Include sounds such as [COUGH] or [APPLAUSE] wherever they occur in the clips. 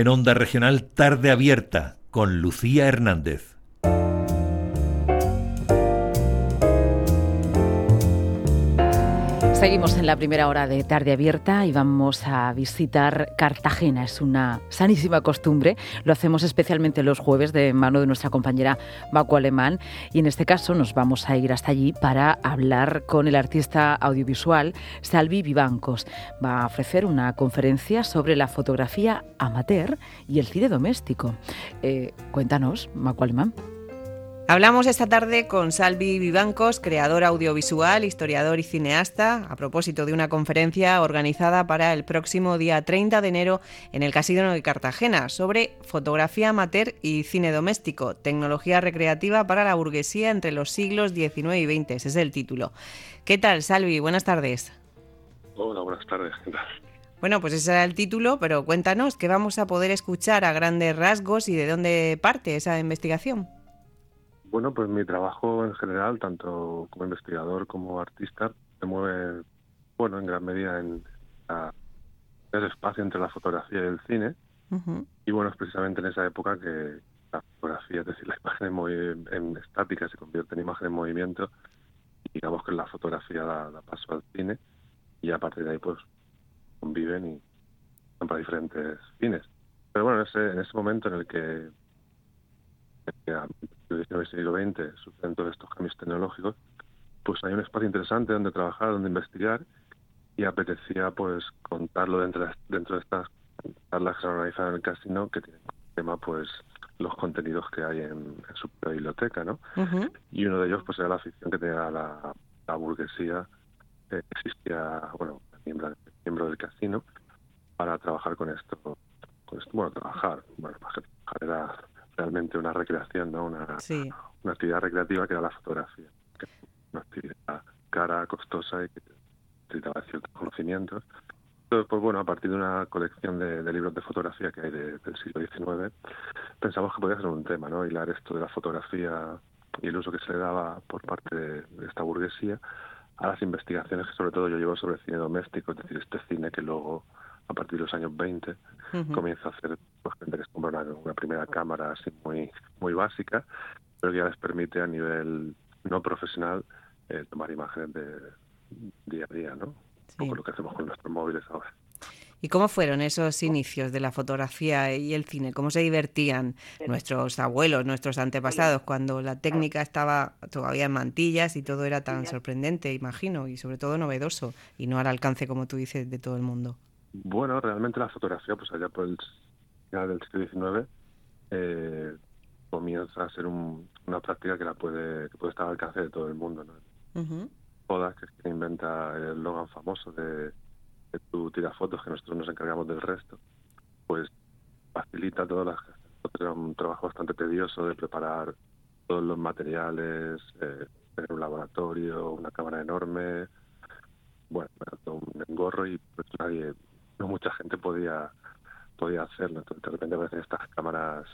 en Onda Regional Tarde Abierta con Lucía Hernández. Seguimos en la primera hora de tarde abierta y vamos a visitar Cartagena. Es una sanísima costumbre. Lo hacemos especialmente los jueves de mano de nuestra compañera Baco Alemán. Y en este caso nos vamos a ir hasta allí para hablar con el artista audiovisual Salvi Vivancos. Va a ofrecer una conferencia sobre la fotografía amateur y el cine doméstico. Eh, cuéntanos, Baco Alemán. Hablamos esta tarde con Salvi Vivancos, creador audiovisual, historiador y cineasta, a propósito de una conferencia organizada para el próximo día 30 de enero en el Casino de Cartagena sobre fotografía amateur y cine doméstico, tecnología recreativa para la burguesía entre los siglos XIX y XX. Ese es el título. ¿Qué tal, Salvi? Buenas tardes. Hola, buenas tardes. Bueno, pues ese era el título, pero cuéntanos, ¿qué vamos a poder escuchar a grandes rasgos y de dónde parte esa investigación? Bueno, pues mi trabajo en general, tanto como investigador como artista, se mueve, bueno, en gran medida en ese espacio entre la fotografía y el cine. Y bueno, es precisamente en esa época que la fotografía, es decir, la imagen en, en estática se convierte en imagen en movimiento y digamos que la fotografía da, paso al cine y a partir de ahí pues conviven y son para diferentes fines. Pero bueno, en ese, en ese momento en el que el siglo XX suceden todos estos cambios tecnológicos, pues hay un espacio interesante donde trabajar, donde investigar y apetecía pues contarlo dentro de, dentro de estas charlas que se organizan en el casino que tienen tema pues los contenidos que hay en, su biblioteca, ¿no? Y uno de ellos pues era la afición que tenía la, burguesía que existía, bueno, miembro, miembro del casino para trabajar con esto, con esto, bueno, trabajar, bueno, trabajar era realmente una recreación, ¿no? Una, una actividad recreativa que era la fotografía, una actividad cara, costosa y que necesitaba ciertos conocimientos. Entonces, pues bueno, a partir de una colección de, libros de fotografía que hay del siglo XIX, pensamos que podía ser un tema, ¿no? Hilar esto de la fotografía y el uso que se le daba por parte de, esta burguesía a las investigaciones que sobre todo yo llevo sobre cine doméstico, es decir, este cine que luego a partir de los años 20 comienza a hacer pues, gente que compra una, primera cámara así muy muy básica pero que ya les permite a nivel no profesional eh, tomar imágenes de día a día no como lo que hacemos con nuestros móviles ahora. ¿Y cómo fueron esos inicios de la fotografía y el cine? ¿Cómo se divertían nuestros abuelos, nuestros antepasados, cuando la técnica estaba todavía en mantillas y todo era tan sorprendente, imagino, y sobre todo novedoso, y no al alcance, como tú dices, de todo el mundo? Bueno, realmente la fotografía, pues allá por el final del siglo XIX, eh, comienza a ser una práctica que la puede que puede estar al alcance de todo el mundo. ¿no? que es quien inventa el eslogan famoso de, que tú tiras fotos, que nosotros nos encargamos del resto, pues facilita todas las era un trabajo bastante tedioso de preparar todos los materiales, eh, tener un laboratorio, una cámara enorme, bueno, todo un engorro y pues nadie no mucha gente podía podía hacerlo. Entonces, de repente aparecen estas cámaras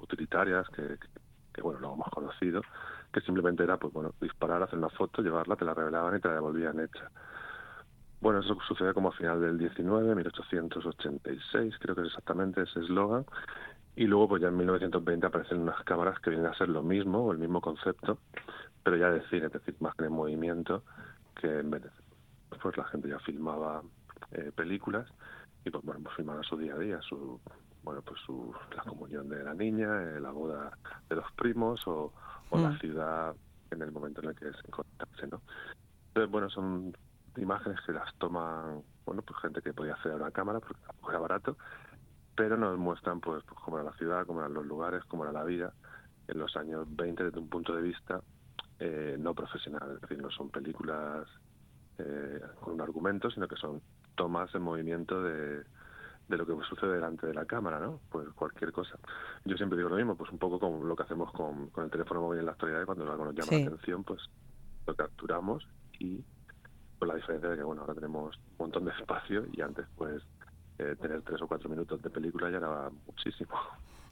utilitarias que, que, bueno, lo hemos conocido, que simplemente era, pues bueno, disparar, hacer una foto, llevarla, te la revelaban y te la devolvían hecha. Bueno, eso sucede como a final del 19, 1886, creo que es exactamente ese eslogan. Y luego, pues ya en 1920 aparecen unas cámaras que vienen a ser lo mismo, o el mismo concepto, pero ya de cine, es decir, más que en movimiento, que en vez de, pues la gente ya filmaba eh, películas y pues bueno, pues filmar a su día a día, su bueno pues su la comunión de la niña, eh, la boda de los primos o, la mm. ciudad en el momento en el que se encontrase, ¿no? Entonces, bueno, son imágenes que las toman, bueno, pues gente que podía hacer a una cámara porque era barato, pero nos muestran pues, pues cómo era la ciudad, cómo eran los lugares, cómo era la vida en los años 20 desde un punto de vista eh, no profesional, es decir, no son películas eh, con un argumento, sino que son tomas en movimiento de, de lo que sucede delante de la cámara, ¿no? Pues cualquier cosa. Yo siempre digo lo mismo, pues un poco como lo que hacemos con, con el teléfono móvil en la actualidad, cuando algo nos llama la atención, pues lo capturamos y con la diferencia de que, bueno, ahora tenemos un montón de espacio y antes, pues, eh, tener tres o cuatro minutos de película ya era muchísimo.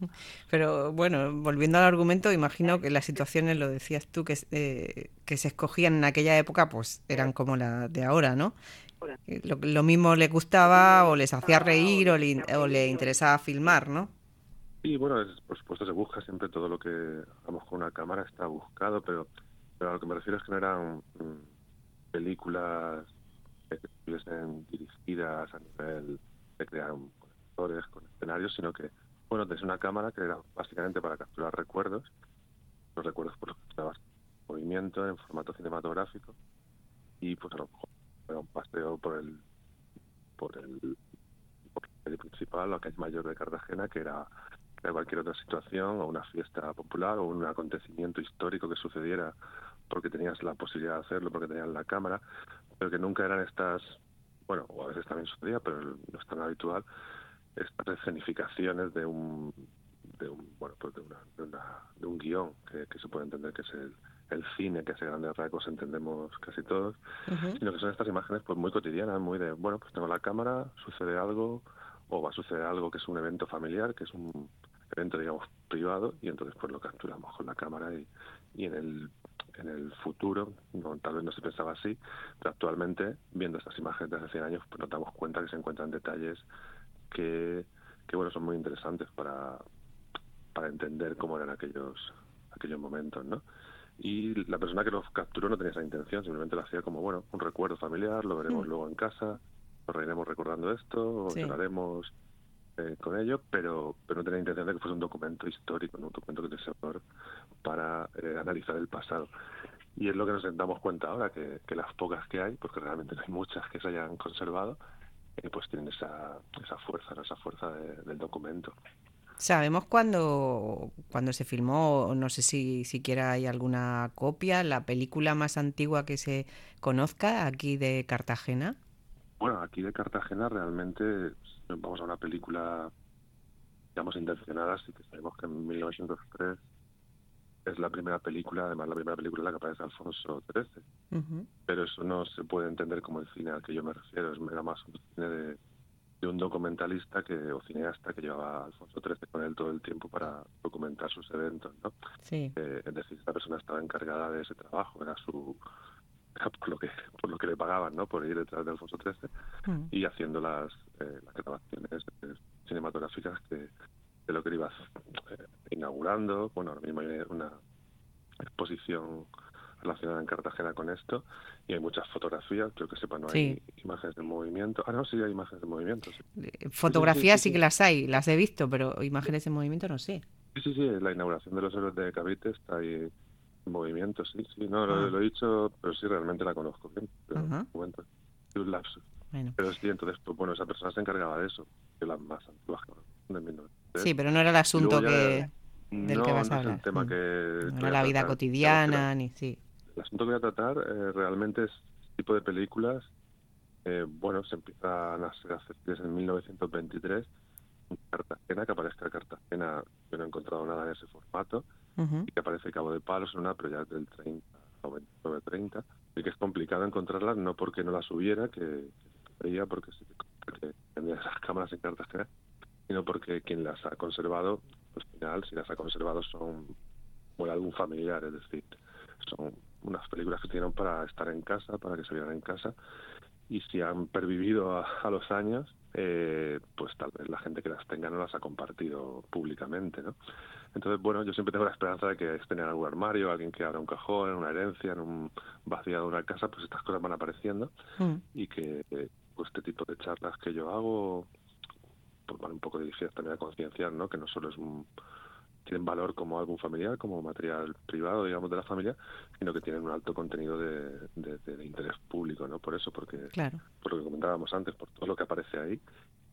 [LAUGHS] Pero bueno, volviendo al argumento, imagino que las situaciones, lo decías tú, que, eh, que se escogían en aquella época, pues eran como la de ahora, ¿no? Lo, mismo le gustaba o les hacía reír o le, o le interesaba filmar, ¿no? Sí, bueno, por supuesto se busca siempre todo lo que, vamos, con una cámara está buscado, pero, pero a lo que me refiero es que no eran mm, películas que estuviesen dirigidas a nivel de crear conectores con escenarios, sino que, bueno, desde una cámara que era básicamente para capturar recuerdos, los recuerdos por los que movimiento en formato cinematográfico y pues a lo mejor era un paseo por el por el por el principal, la calle mayor de Cartagena, que era cualquier otra situación o una fiesta popular o un acontecimiento histórico que sucediera porque tenías la posibilidad de hacerlo, porque tenías la cámara, pero que nunca eran estas, bueno, o a veces también sucedía, pero no es tan habitual, estas escenificaciones de un, de un bueno, pues de, una, de, un guion que, que, se puede entender que es el, el cine, que hace grandes rasgos entendemos casi todos, sino que son estas imágenes pues muy cotidianas, muy de, bueno, pues tengo la cámara, sucede algo, o va a suceder algo que es un evento familiar, que es un evento, digamos, privado, y entonces pues lo capturamos con la cámara y, y en el en el futuro, no, tal vez no se pensaba así, pero actualmente, viendo estas imágenes de hace 100 años, pues nos damos cuenta que se encuentran detalles que, que bueno, son muy interesantes para, para entender cómo eran aquellos aquellos momentos, ¿no? Y la persona que lo capturó no tenía esa intención, simplemente lo hacía como, bueno, un recuerdo familiar, lo veremos mm. luego en casa, nos reiremos recordando esto, o lloraremos eh, con ello, pero, pero no tenía intención de que fuese un documento histórico, un documento que te para eh, analizar el pasado. Y es lo que nos damos cuenta ahora, que, que las pocas que hay, porque realmente no hay muchas que se hayan conservado, eh, pues tienen esa, esa fuerza, esa fuerza del documento. ¿Sabemos cuándo, cuando se filmó? No sé si siquiera hay alguna copia, la película más antigua que se conozca aquí de Cartagena. Bueno, aquí de Cartagena realmente vamos a una película, digamos, intencionada, así que sabemos que en 1903 es la primera película, además la primera película en la que aparece Alfonso XIII. Pero eso no se puede entender como el cine al que yo me refiero, es más un cine de de un documentalista que o cineasta que llevaba a Alfonso XIII con él todo el tiempo para documentar sus eventos, ¿no? Sí. Eh, es decir, esta persona estaba encargada de ese trabajo, era su por lo que por lo que le pagaban, ¿no? Por ir detrás de Alfonso XIII mm. y haciendo las, eh, las grabaciones cinematográficas que de lo que iba eh, inaugurando. Bueno, ahora mismo hay una exposición relacionada en Cartagena con esto y hay muchas fotografías, creo que sepa, no hay imágenes de movimiento. Ah, no, sí hay imágenes de movimiento. Eh, fotografías sí, que las hay, las he visto, pero imágenes de movimiento no sé. Sí, sí, sí, la inauguración de los héroes de Cavite está ahí en movimiento, sí, sí, no, lo, ah. he dicho, pero sí, realmente la conozco bien. Pero, un lapso. Pero sí, entonces, pues, bueno, esa persona se encargaba de eso, de las más antiguas de Sí, pero no era el asunto que... del que vas a hablar. el tema mm. que... No era la vida cotidiana, ni sí que voy a tratar eh, realmente es este tipo de películas. Eh, bueno, se empiezan a hacer desde 1923 en Cartagena, que aparezca Cartagena, yo no he encontrado nada en ese formato, y que aparece Cabo de Palos en una, pero ya del 30 o 29, 30, y que es complicado encontrarlas, no porque no las hubiera, que, veía porque sí que tenía esas cámaras en Cartagena, sino porque quien las ha conservado, pues al final, si las ha conservado son por algún familiar, es decir, son unas películas que tienen para estar en casa, para que se vieran en casa, y si han pervivido a, los años, eh, pues tal vez la gente que las tenga no las ha compartido públicamente, ¿no? Entonces, bueno, yo siempre tengo la esperanza de que estén en algún armario, alguien que abra un cajón, en una herencia, en un vaciado de una casa, pues estas cosas van apareciendo mm. y que pues, este tipo de charlas que yo hago pues van un poco dirigidas también a concienciar, ¿no? Que no solo es un tienen valor como álbum familiar, como material privado, digamos, de la familia, sino que tienen un alto contenido de, interés público, ¿no? Por eso, porque por lo que comentábamos antes, por todo lo que aparece ahí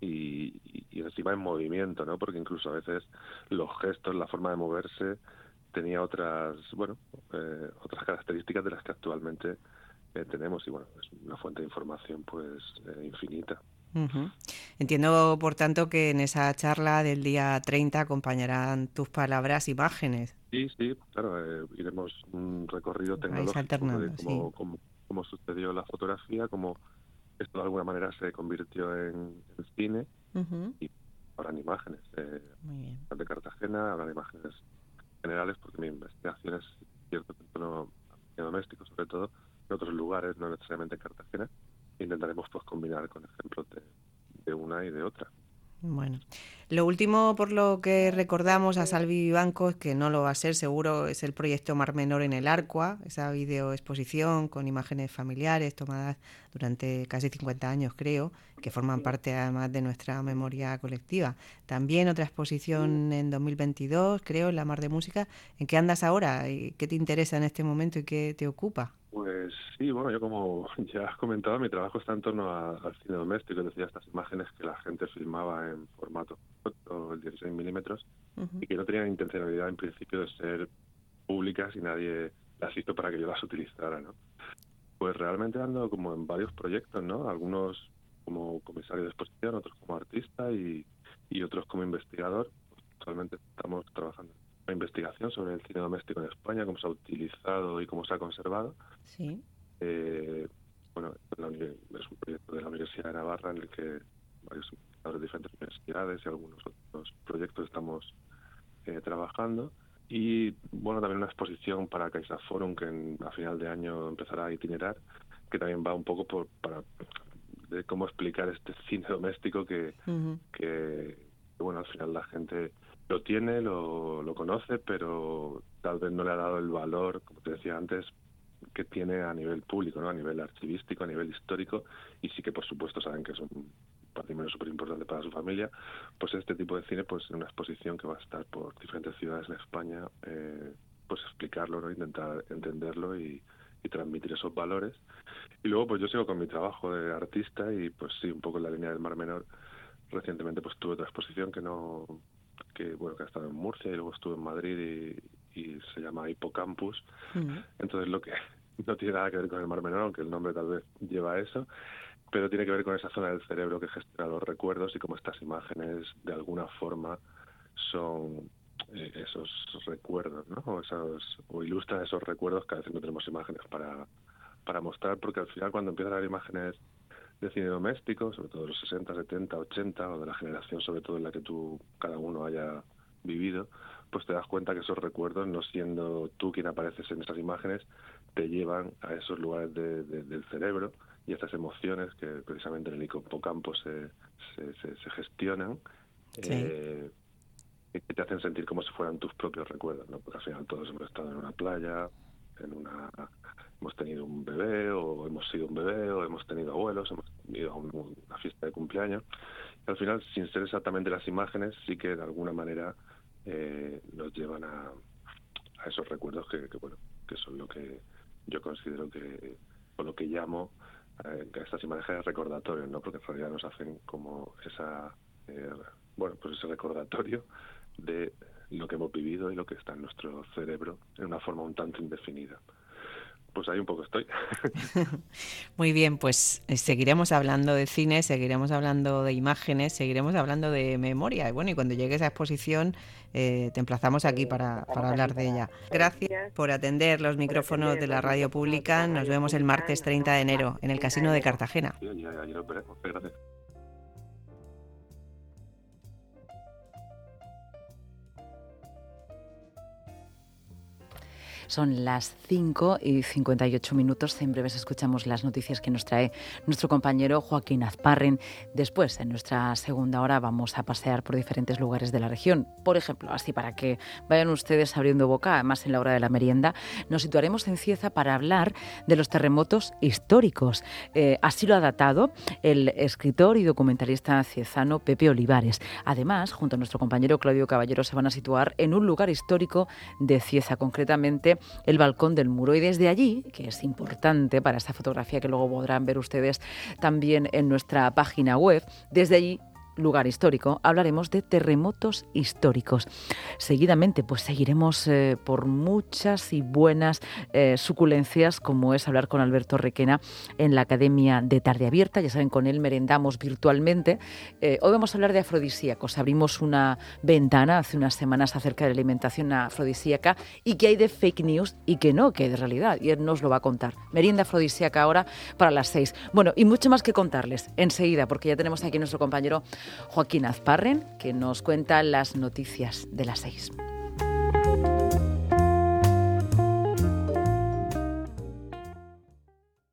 y, encima en movimiento, ¿no? Porque incluso a veces los gestos, la forma de moverse tenía otras, bueno, eh, otras características de las que actualmente eh, tenemos y bueno, es una fuente de información pues eh, infinita. Entiendo, por tanto, que en esa charla del día 30 acompañarán tus palabras imágenes. Sí, sí, claro, eh, iremos un recorrido tecnológico de cómo, sucedió la fotografía, cómo esto de alguna manera se convirtió en, cine. Y habrán imágenes eh, de Cartagena, habrán imágenes generales, porque mi investigación es cierto, no doméstico sobre todo, en otros lugares, no necesariamente en Cartagena, intentaremos pues combinar con ejemplos de una y de otra. Bueno, lo último por lo que recordamos a Salvi Bancos, que no lo va a ser seguro, es el proyecto Mar Menor en el Arcua, esa videoexposición con imágenes familiares tomadas durante casi 50 años, creo, que forman parte además de nuestra memoria colectiva. También otra exposición en 2022, creo, en la Mar de Música. ¿En qué andas ahora? ¿Y ¿Qué te interesa en este momento y qué te ocupa? Pues sí, bueno, yo como [LAUGHS] ya has comentado, mi trabajo está en torno al cine doméstico, es decir, estas imágenes que la gente filmaba en formato foto, 16 milímetros, y que no tenían intencionalidad en principio de ser públicas y nadie las hizo para que yo las utilizara, ¿no? Pues realmente ando como en varios proyectos, ¿no? Algunos como comisario de exposición, otros como artista y, y otros como investigador. Actualmente estamos trabajando investigación sobre el cine doméstico en España, cómo se ha utilizado y cómo se ha conservado. Sí. Eh, bueno, es un proyecto de la Universidad de Navarra en el que varios investigadores de diferentes universidades y algunos otros proyectos estamos eh, trabajando. Y bueno, también una exposición para Caixa Forum que a final de año empezará a itinerar, que también va un poco por, para de cómo explicar este cine doméstico que, que, bueno, al final la gente lo tiene, lo, lo conoce, pero tal vez no le ha dado el valor, como te decía antes, que tiene a nivel público, ¿no? a nivel archivístico, a nivel histórico, y sí que por supuesto saben que es un patrimonio súper importante para su familia, pues este tipo de cine, pues en una exposición que va a estar por diferentes ciudades en España, eh, pues explicarlo, ¿no? intentar entenderlo y, y transmitir esos valores. Y luego pues yo sigo con mi trabajo de artista y pues sí, un poco en la línea del Mar Menor. Recientemente pues tuve otra exposición que no que bueno que ha estado en Murcia y luego estuve en Madrid y, y se llama Hipocampus. Entonces lo que [LAUGHS] no tiene nada que ver con el Mar Menor, aunque el nombre tal vez lleva eso, pero tiene que ver con esa zona del cerebro que gestiona los recuerdos y cómo estas imágenes de alguna forma son eh, esos recuerdos, ¿no? O, esos, o ilustran esos recuerdos que a veces no tenemos imágenes para, para mostrar, porque al final cuando empiezan a haber imágenes de cine doméstico, sobre todo de los 60, 70, 80, o de la generación sobre todo en la que tú, cada uno haya vivido, pues te das cuenta que esos recuerdos, no siendo tú quien apareces en esas imágenes, te llevan a esos lugares del cerebro y estas emociones que precisamente en el hipocampo se, se, se, gestionan, eh, que te hacen sentir como si fueran tus propios recuerdos, ¿no? Porque al final todos hemos estado en una playa, en una hemos tenido un bebé o hemos sido un bebé o hemos tenido abuelos, hemos ido a una fiesta de cumpleaños. Y al final, sin ser exactamente las imágenes, sí que de alguna manera eh, nos llevan a, esos recuerdos que, bueno que son lo que yo considero que o lo que llamo eh, estas imágenes recordatorios, ¿no? Porque en realidad nos hacen como esa eh, bueno pues ese recordatorio de lo que hemos vivido y lo que está en nuestro cerebro en una forma un tanto indefinida pues ahí un poco estoy. [LAUGHS] Muy bien, pues eh, seguiremos hablando de cine, seguiremos hablando de imágenes, seguiremos hablando de memoria. Y bueno, y cuando llegue esa exposición, eh, te emplazamos aquí para, para hablar de ella. Gracias por atender los micrófonos de la radio pública. Nos vemos el martes 30 de enero en el Casino de Cartagena. Son las 5 y 58 minutos. En breves escuchamos las noticias que nos trae nuestro compañero Joaquín Azparren. Después, en nuestra segunda hora, vamos a pasear por diferentes lugares de la región. Por ejemplo, así para que vayan ustedes abriendo boca, además en la hora de la merienda, nos situaremos en Cieza para hablar de los terremotos históricos. Eh, así lo ha datado el escritor y documentalista ciezano Pepe Olivares. Además, junto a nuestro compañero Claudio Caballero, se van a situar en un lugar histórico de Cieza, concretamente el balcón del muro. Y desde allí, que es importante para esta fotografía que luego podrán ver ustedes también en nuestra página web, desde allí lugar histórico, hablaremos de terremotos históricos. Seguidamente, pues seguiremos eh, por muchas y buenas eh, suculencias, como es hablar con Alberto Requena en la Academia de Tarde Abierta. Ya saben, con él merendamos virtualmente. Eh, hoy vamos a hablar de afrodisíacos. Abrimos una ventana hace unas semanas acerca de la alimentación afrodisíaca y que hay de fake news y que no, que de realidad. Y él nos lo va a contar. Merienda afrodisíaca ahora para las seis. Bueno, y mucho más que contarles enseguida, porque ya tenemos aquí nuestro compañero Joaquín Azparren, que nos cuenta las noticias de las seis.